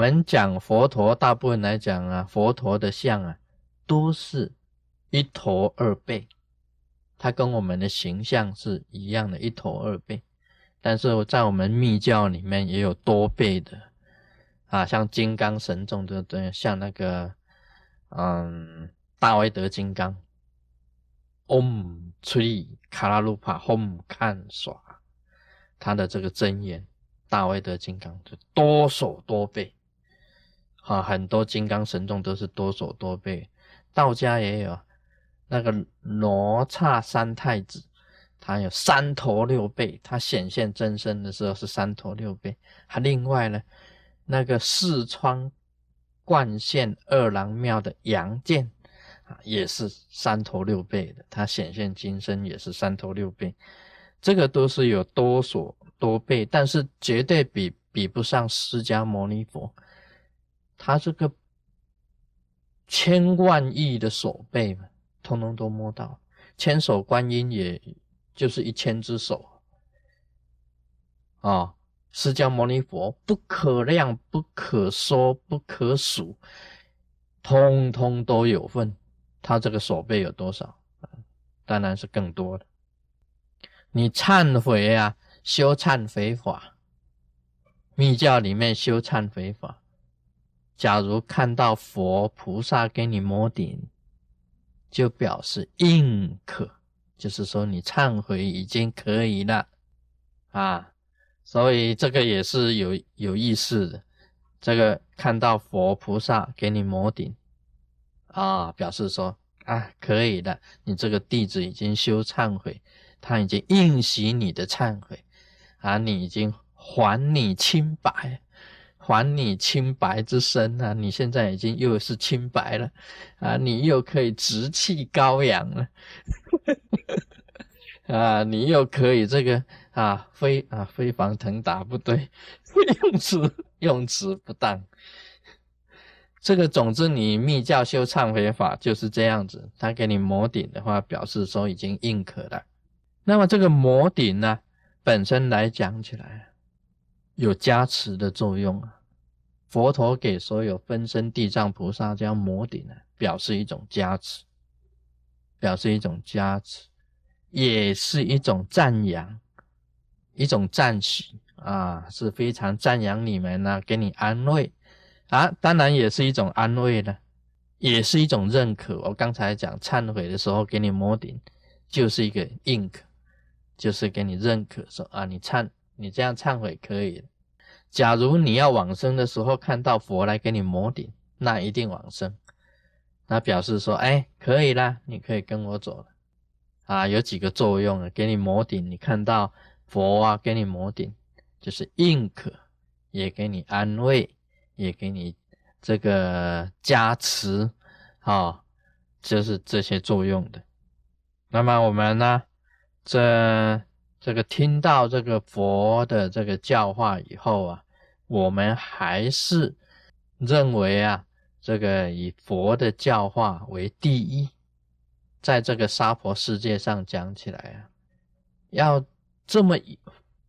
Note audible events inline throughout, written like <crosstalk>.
我们讲佛陀，大部分来讲啊，佛陀的像啊，都是一头二背，它跟我们的形象是一样的，一头二背。但是在我们密教里面也有多背的啊，像金刚神众对不对？像那个嗯，大威德金刚，Om 出力卡拉鲁帕 Home 看耍，他的这个真言。大威德金刚就多手多背，啊，很多金刚神众都是多手多背。道家也有那个罗刹三太子，他有三头六臂，他显现真身的时候是三头六臂。还另外呢，那个四川灌县二郎庙的杨戬啊，也是三头六臂的，他显现金身也是三头六臂。这个都是有多所。多倍，但是绝对比比不上释迦牟尼佛，他这个千万亿的手背嘛，通通都摸到。千手观音也就是一千只手啊，释迦牟尼佛不可量、不可说、不可数，通通都有份。他这个手背有多少？当然是更多的。你忏悔啊！修忏悔法，密教里面修忏悔法。假如看到佛菩萨给你摩顶，就表示应可，就是说你忏悔已经可以了啊。所以这个也是有有意思的。这个看到佛菩萨给你摩顶啊，表示说啊可以的，你这个弟子已经修忏悔，他已经应许你的忏悔。啊，你已经还你清白，还你清白之身啊！你现在已经又是清白了，啊，你又可以直气高扬了，<laughs> 啊，你又可以这个啊飞啊飞黄腾达不对，<laughs> 用词用词不当。这个总之，你密教修忏悔法就是这样子，他给你摩顶的话，表示说已经认可了。那么这个摩顶呢？本身来讲起来，有加持的作用啊。佛陀给所有分身地藏菩萨这样摩顶呢，表示一种加持，表示一种加持，也是一种赞扬，一种赞许啊，是非常赞扬你们呢，给你安慰啊。当然也是一种安慰呢，也是一种认可。我刚才讲忏悔的时候给你摩顶，就是一个认可。就是给你认可，说啊，你忏，你这样忏悔可以。假如你要往生的时候看到佛来给你摩顶，那一定往生。那表示说，哎，可以啦，你可以跟我走了。啊，有几个作用啊，给你摩顶，你看到佛啊，给你摩顶，就是认可，也给你安慰，也给你这个加持，啊，就是这些作用的。那么我们呢？这这个听到这个佛的这个教化以后啊，我们还是认为啊，这个以佛的教化为第一，在这个娑婆世界上讲起来啊，要这么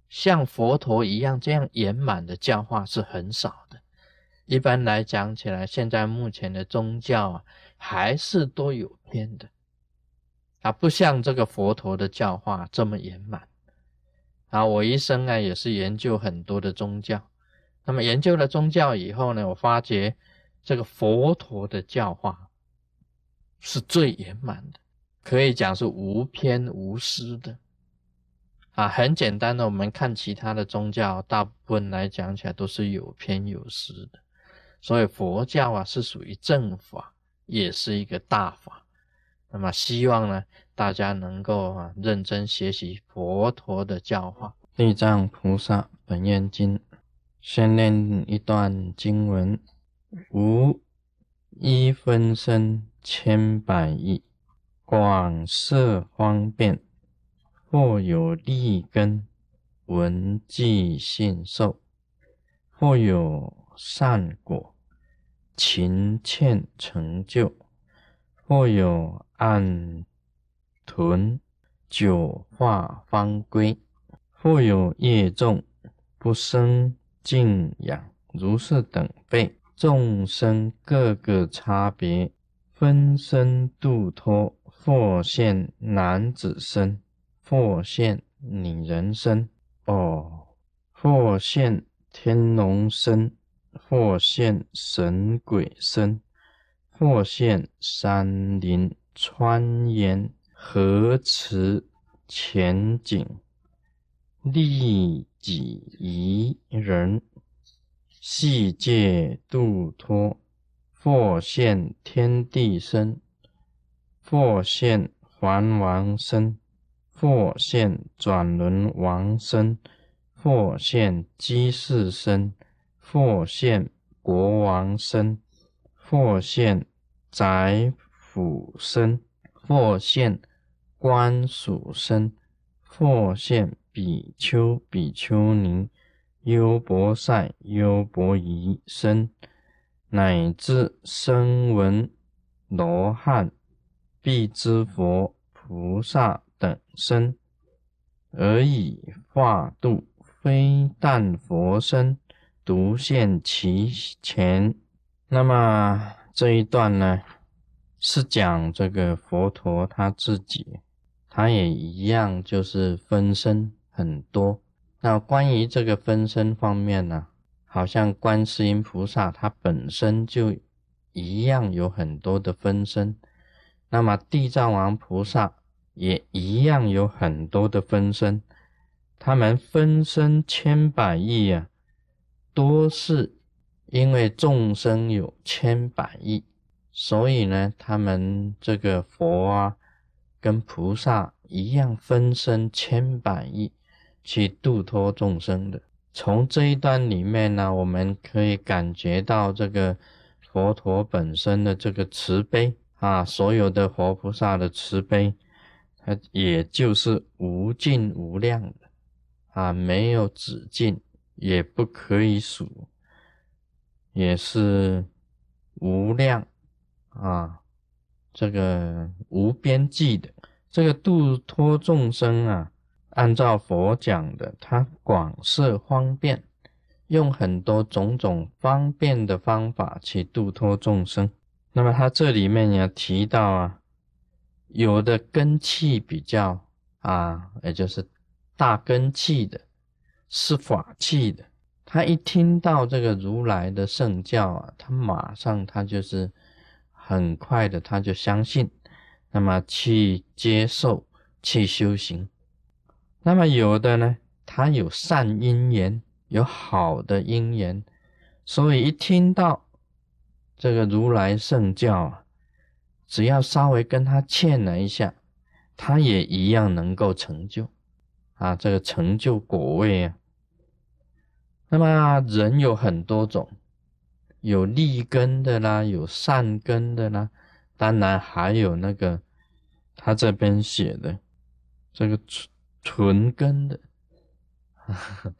像佛陀一样这样圆满的教化是很少的。一般来讲起来，现在目前的宗教啊，还是都有偏的。啊，不像这个佛陀的教化这么圆满。啊，我一生啊也是研究很多的宗教。那么研究了宗教以后呢，我发觉这个佛陀的教化是最圆满的，可以讲是无偏无私的。啊，很简单的，我们看其他的宗教，大部分来讲起来都是有偏有私的。所以佛教啊是属于正法，也是一个大法。那么希望呢，大家能够啊认真学习佛陀的教化。地藏菩萨本愿经，先念一段经文：无一分身千百亿，广设方便，或有利根，闻记信受；或有善果，勤欠成就；或有。按屯九化方归，或有业众不生敬仰如是等辈，众生各个差别，分身度脱，或现男子身，或现女人身，哦，或现天龙身，或现神鬼身，或现山林川岩河池前景。利己宜人，细界度脱，或现天地身，或现还王身，或现转轮王身，或现居士身，或现国王身，或现宰辅身，或现官属身，或现。比丘、比丘尼、优婆塞、优婆夷身，乃至声闻、罗汉、辟支佛、菩萨等身，而以化度，非但佛身独现其前。那么这一段呢，是讲这个佛陀他自己，他也一样，就是分身。很多，那关于这个分身方面呢，好像观世音菩萨他本身就一样有很多的分身，那么地藏王菩萨也一样有很多的分身，他们分身千百亿啊，多是因为众生有千百亿，所以呢，他们这个佛啊，跟菩萨一样分身千百亿。去度脱众生的，从这一段里面呢，我们可以感觉到这个佛陀本身的这个慈悲啊，所有的活菩萨的慈悲，它也就是无尽无量的啊，没有止境，也不可以数，也是无量啊，这个无边际的这个度脱众生啊。按照佛讲的，他广设方便，用很多种种方便的方法去度脱众生。那么他这里面也提到啊，有的根气比较啊，也就是大根气的，是法器的。他一听到这个如来的圣教啊，他马上他就是很快的他就相信，那么去接受去修行。那么有的呢，他有善因缘，有好的因缘，所以一听到这个如来圣教啊，只要稍微跟他欠了一下，他也一样能够成就啊，这个成就果位啊。那么人有很多种，有利根的啦，有善根的啦，当然还有那个他这边写的这个。纯纯根的，<laughs>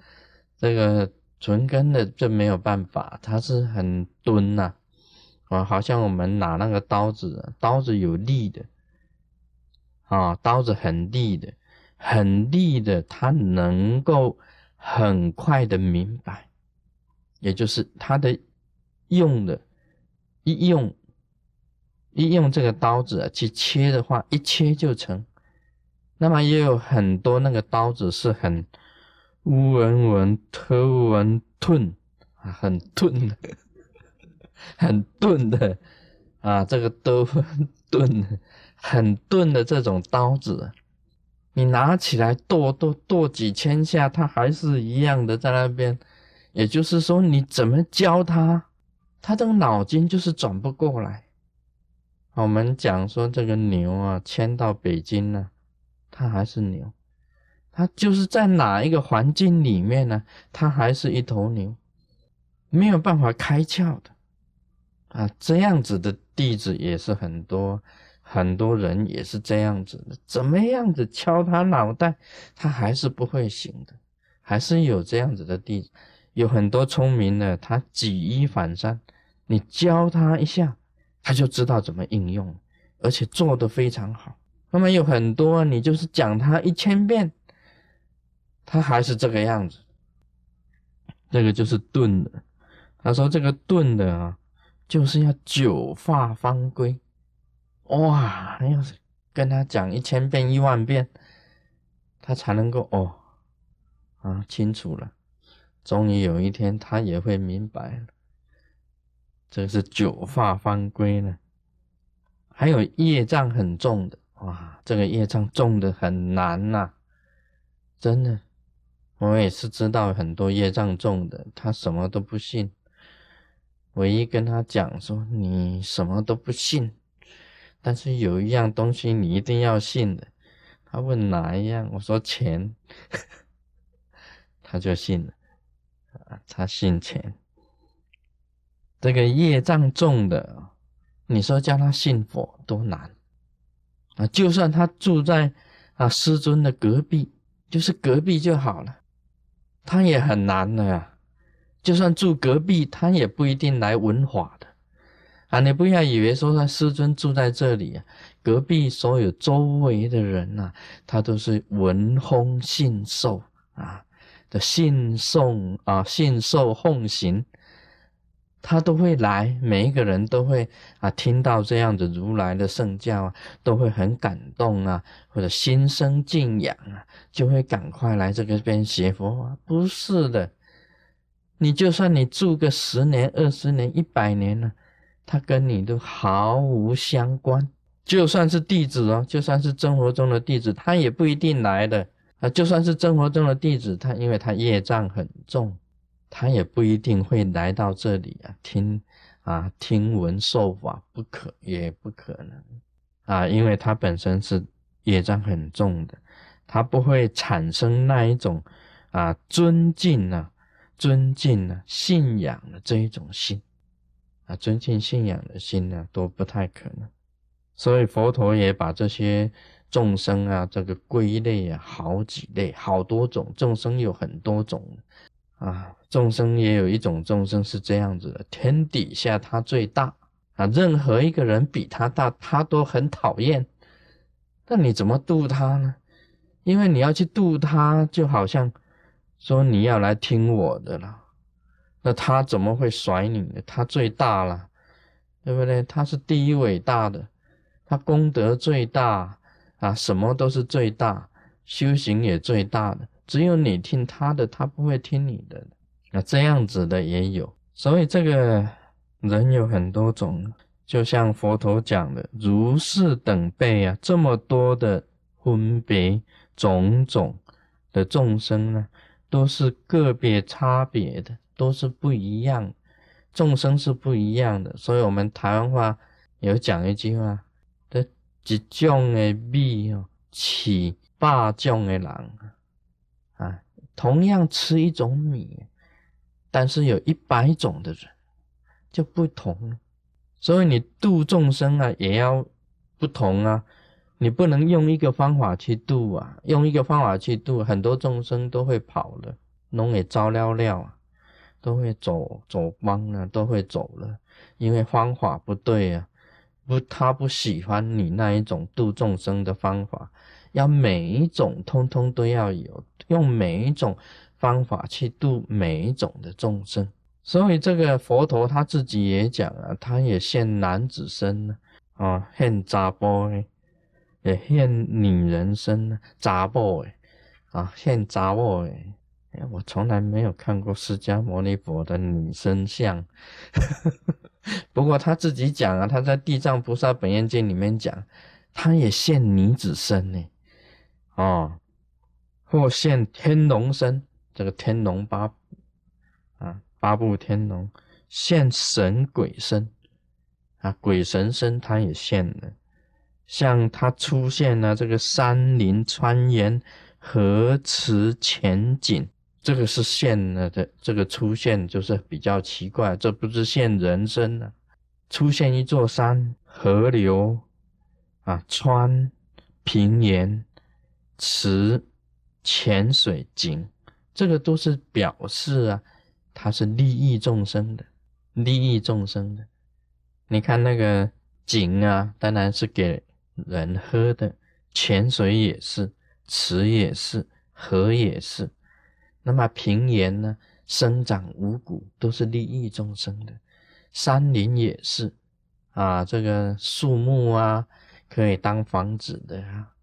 这个纯根的这没有办法，它是很钝呐，啊，好像我们拿那个刀子，刀子有利的，啊，刀子很利的，很利的，它能够很快的明白，也就是它的用的，一用一用这个刀子去切的话，一切就成。那么也有很多那个刀子是很乌文文、特文钝啊，很钝的，<laughs> 很钝的啊，这个都钝，很钝的这种刀子，你拿起来剁剁剁几千下，它还是一样的在那边。也就是说，你怎么教他，他这个脑筋就是转不过来。我们讲说这个牛啊，迁到北京了。它还是牛，它就是在哪一个环境里面呢？它还是一头牛，没有办法开窍的啊！这样子的弟子也是很多，很多人也是这样子的。怎么样子敲他脑袋，他还是不会醒的，还是有这样子的弟子，有很多聪明的，他举一反三，你教他一下，他就知道怎么应用，而且做得非常好。那么有很多，你就是讲他一千遍，他还是这个样子。这个就是钝的他说这个钝的啊，就是要九化方归。哇，要跟他讲一千遍一万遍，他才能够哦啊清楚了。终于有一天，他也会明白。这是九发方归呢。还有业障很重的，哇，这个业障重的很难呐，真的。我也是知道很多业障重的，他什么都不信。唯一跟他讲说，你什么都不信，但是有一样东西你一定要信的。他问哪一样，我说钱，<laughs> 他就信了。啊，他信钱。这个业障重的，你说叫他信佛多难啊！就算他住在啊师尊的隔壁，就是隔壁就好了，他也很难的呀。就算住隔壁，他也不一定来闻法的啊！你不要以为说他师尊住在这里啊，隔壁所有周围的人呐，他都是闻风信受啊的信送啊信受奉行，他都会来，每一个人都会啊听到这样的如来的圣教啊，都会很感动啊，或者心生敬仰啊，就会赶快来这个边学佛啊。不是的。你就算你住个十年、二十年、一百年了，他跟你都毫无相关。就算是弟子哦，就算是生活中的弟子，他也不一定来的啊。就算是生活中的弟子，他因为他业障很重，他也不一定会来到这里啊，听啊听闻受法，不可也不可能啊，因为他本身是业障很重的，他不会产生那一种啊尊敬啊。尊敬呢，信仰的这一种心啊，尊敬信仰的心呢，都不太可能。所以佛陀也把这些众生啊，这个归类啊，好几类，好多种众生有很多种啊。众生也有一种众生是这样子的：天底下他最大啊，任何一个人比他大，他都很讨厌。那你怎么度他呢？因为你要去度他，就好像。说你要来听我的了，那他怎么会甩你呢？他最大了，对不对？他是第一伟大的，他功德最大啊，什么都是最大，修行也最大的。只有你听他的，他不会听你的。那这样子的也有，所以这个人有很多种，就像佛陀讲的，如是等辈啊，这么多的分别种种的众生呢。都是个别差别的，都是不一样，众生是不一样的，所以我们台湾话有讲一句话：一种的米哦，起八种的人。啊，同样吃一种米，但是有一百种的人就不同，所以你度众生啊，也要不同啊。你不能用一个方法去度啊，用一个方法去度，很多众生都会跑了，弄也糟了了啊，都会走走光了，都会走了，因为方法不对啊，不，他不喜欢你那一种度众生的方法，要每一种通通都要有，用每一种方法去度每一种的众生，所以这个佛陀他自己也讲啊，他也现男子身呢，啊，现杂波也现女人身呢，杂波诶，啊，现杂波诶，哎，我从来没有看过释迦牟尼佛的女身像，<laughs> <laughs> 不过他自己讲啊，他在《地藏菩萨本愿经》里面讲，他也现女子身呢，哦，或现天龙身，这个天龙八啊，八部天龙，现神鬼身，啊，鬼神身他也现了。像他出现了这个山林川岩河池前景，这个是现了的，这个出现就是比较奇怪，这不是现人生呢？出现一座山、河流啊、川、平原、池、浅水井，这个都是表示啊，它是利益众生的，利益众生的。你看那个井啊，当然是给。人喝的泉水也是，池也是，河也是。那么平原呢？生长五谷，都是利益众生的。山林也是啊，这个树木啊，可以当房子的啊，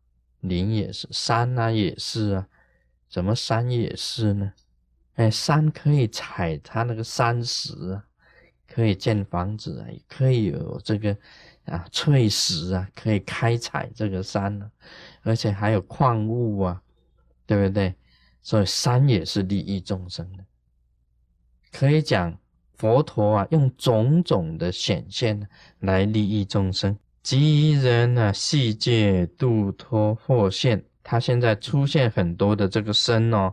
林也是，山啊也是啊，怎么山也是呢？哎，山可以采它那个山石啊，可以建房子啊，也可以有这个啊翠石啊，可以开采这个山呢，而且还有矿物啊，对不对？所以山也是利益众生的，可以讲佛陀啊，用种种的显现来利益众生。即人啊，细界度脱或现，他现在出现很多的这个身哦。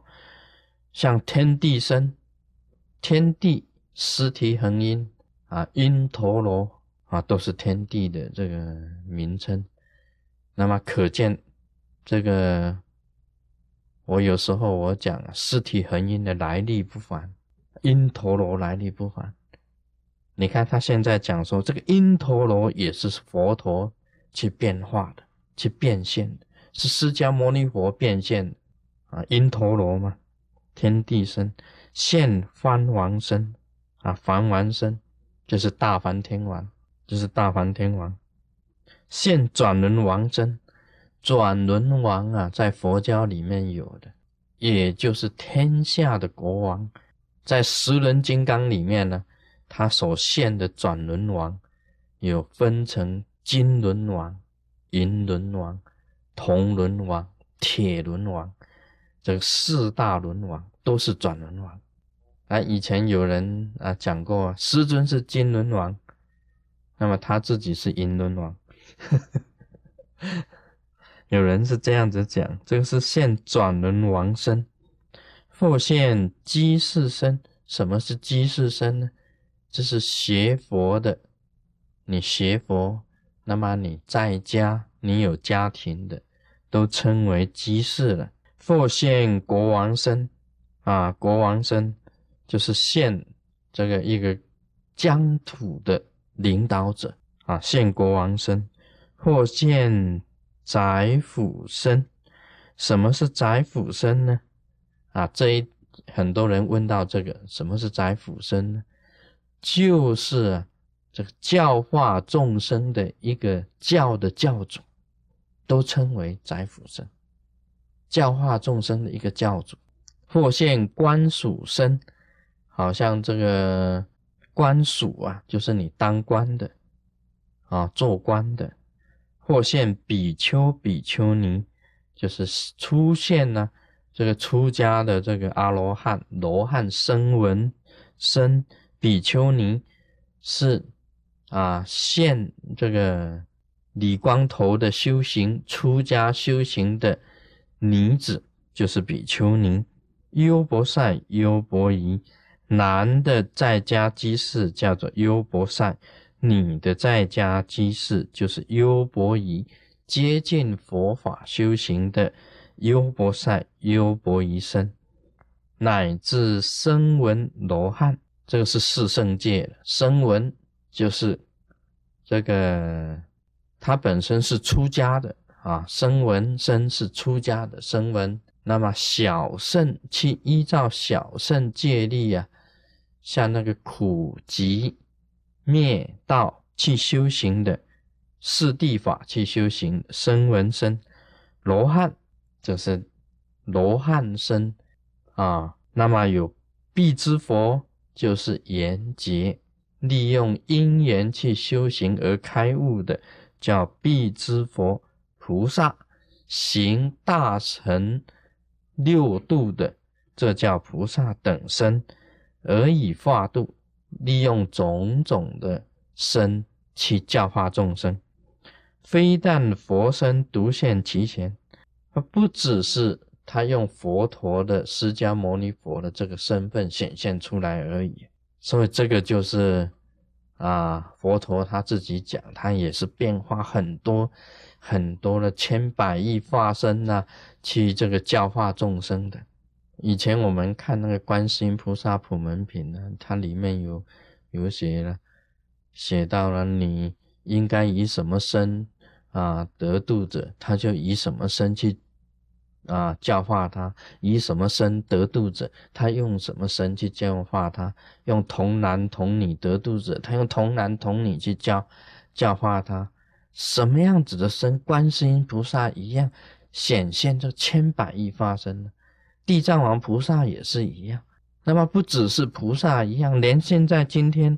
像天地身、天地、尸体恒音啊、因陀罗啊，都是天地的这个名称。那么可见，这个我有时候我讲尸体恒音的来历不凡，因陀罗来历不凡。你看他现在讲说，这个因陀罗也是佛陀去变化的、去变现的，是释迦牟尼佛变现的啊，因陀罗嘛。天地身现梵王身啊，梵王身就是大梵天王，就是大梵天王现转轮王身，转轮王啊，在佛教里面有的，也就是天下的国王，在十轮金刚里面呢，他所现的转轮王有分成金轮王、银轮王、铜轮王、铁轮王。这四大轮王都是转轮王啊！以前有人啊讲过，师尊是金轮王，那么他自己是银轮王。<laughs> 有人是这样子讲，这个是现转轮王身，或现机士身。什么是机士身呢？这是学佛的，你学佛，那么你在家，你有家庭的，都称为机士了。复现国王身啊，国王身就是现这个一个疆土的领导者啊，现国王身或现宰辅身。什么是宰辅身呢？啊，这一很多人问到这个，什么是宰辅身呢？就是这个教化众生的一个教的教主，都称为宰辅身。教化众生的一个教主，或现官属身，好像这个官属啊，就是你当官的啊，做官的；或现比丘、比丘尼，就是出现呢，这个出家的这个阿罗汉、罗汉声闻身，比丘尼是啊，现这个理光头的修行，出家修行的。女子就是比丘尼，优婆塞、优婆夷；男的在家居士叫做优婆塞，你的在家居士就是优婆夷。接近佛法修行的优婆塞、优婆夷身，乃至声闻罗汉，这个是四圣界声闻，就是这个他本身是出家的。啊，声闻身是出家的声闻，那么小圣去依照小圣戒律啊，像那个苦集灭道去修行的四谛法去修行声闻身，罗汉就是罗汉身啊，那么有必之佛就是缘劫，利用因缘去修行而开悟的叫必之佛。菩萨行大乘六度的，这叫菩萨等身，而以化度，利用种种的身去教化众生。非但佛身独现其前，而不只是他用佛陀的释迦牟尼佛的这个身份显现出来而已。所以这个就是啊，佛陀他自己讲，他也是变化很多。很多的千百亿化身呐，去这个教化众生的。以前我们看那个观世音菩萨普门品呢，它里面有有写了，写到了你应该以什么身啊得度者，他就以什么身去啊教化他，以什么身得度者，他用什么身去教化他；用童男童女得度者，他用童男童女去教教化他。什么样子的身，观世音菩萨一样显现这千百亿发生呢？地藏王菩萨也是一样。那么不只是菩萨一样，连现在今天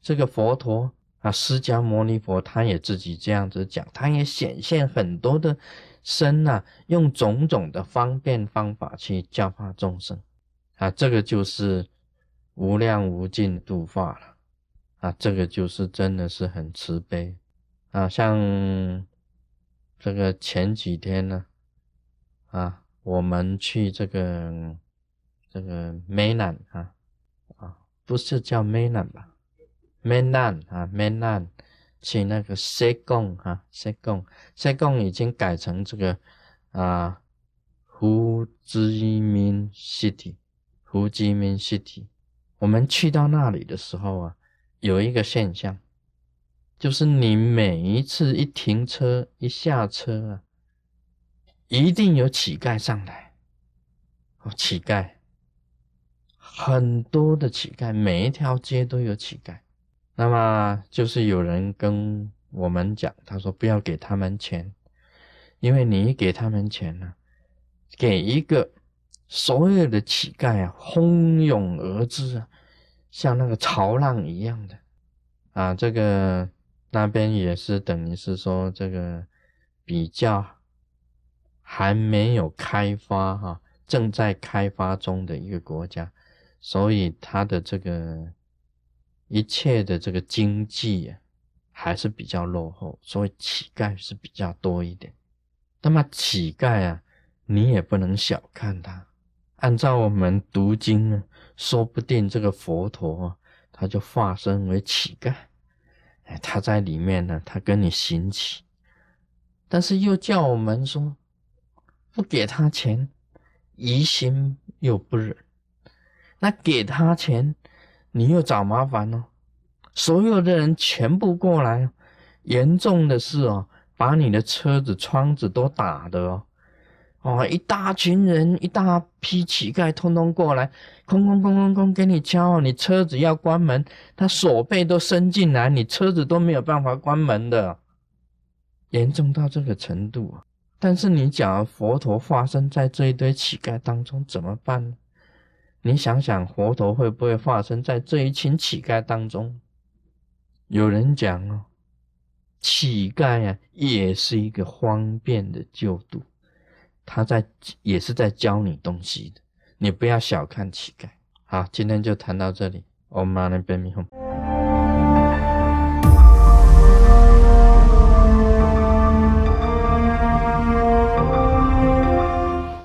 这个佛陀啊，释迦牟尼佛，他也自己这样子讲，他也显现很多的身呐，用种种的方便方法去教化众生啊，这个就是无量无尽度化了啊，这个就是真的是很慈悲。啊，像这个前几天呢，啊，我们去这个这个梅兰啊，啊，不是叫梅兰吧？梅兰啊，梅兰去那个西贡啊，西贡，西贡已经改成这个啊，胡志明 City，胡志明 City。我们去到那里的时候啊，有一个现象。就是你每一次一停车一下车啊，一定有乞丐上来。哦，乞丐，很多的乞丐，每一条街都有乞丐。那么就是有人跟我们讲，他说不要给他们钱，因为你给他们钱呢，给一个所有的乞丐啊，蜂拥而至啊，像那个潮浪一样的啊，这个。那边也是等于是说这个比较还没有开发哈，正在开发中的一个国家，所以它的这个一切的这个经济啊还是比较落后，所以乞丐是比较多一点。那么乞丐啊，你也不能小看他。按照我们读经呢，说不定这个佛陀啊，他就化身为乞丐。哎，他在里面呢，他跟你行乞，但是又叫我们说不给他钱，疑心又不忍。那给他钱，你又找麻烦哦。所有的人全部过来，严重的是哦，把你的车子窗子都打的哦。哦，一大群人，一大批乞丐，通通过来，空空空空空，给你敲，你车子要关门，他手背都伸进来，你车子都没有办法关门的，严重到这个程度啊！但是你讲佛陀化身在这一堆乞丐当中怎么办呢？你想想，佛陀会不会化身在这一群乞丐当中？有人讲哦，乞丐啊，也是一个方便的救度。他在也是在教你东西的，你不要小看乞丐。好，今天就谈到这里。Om Mani Padme Hum。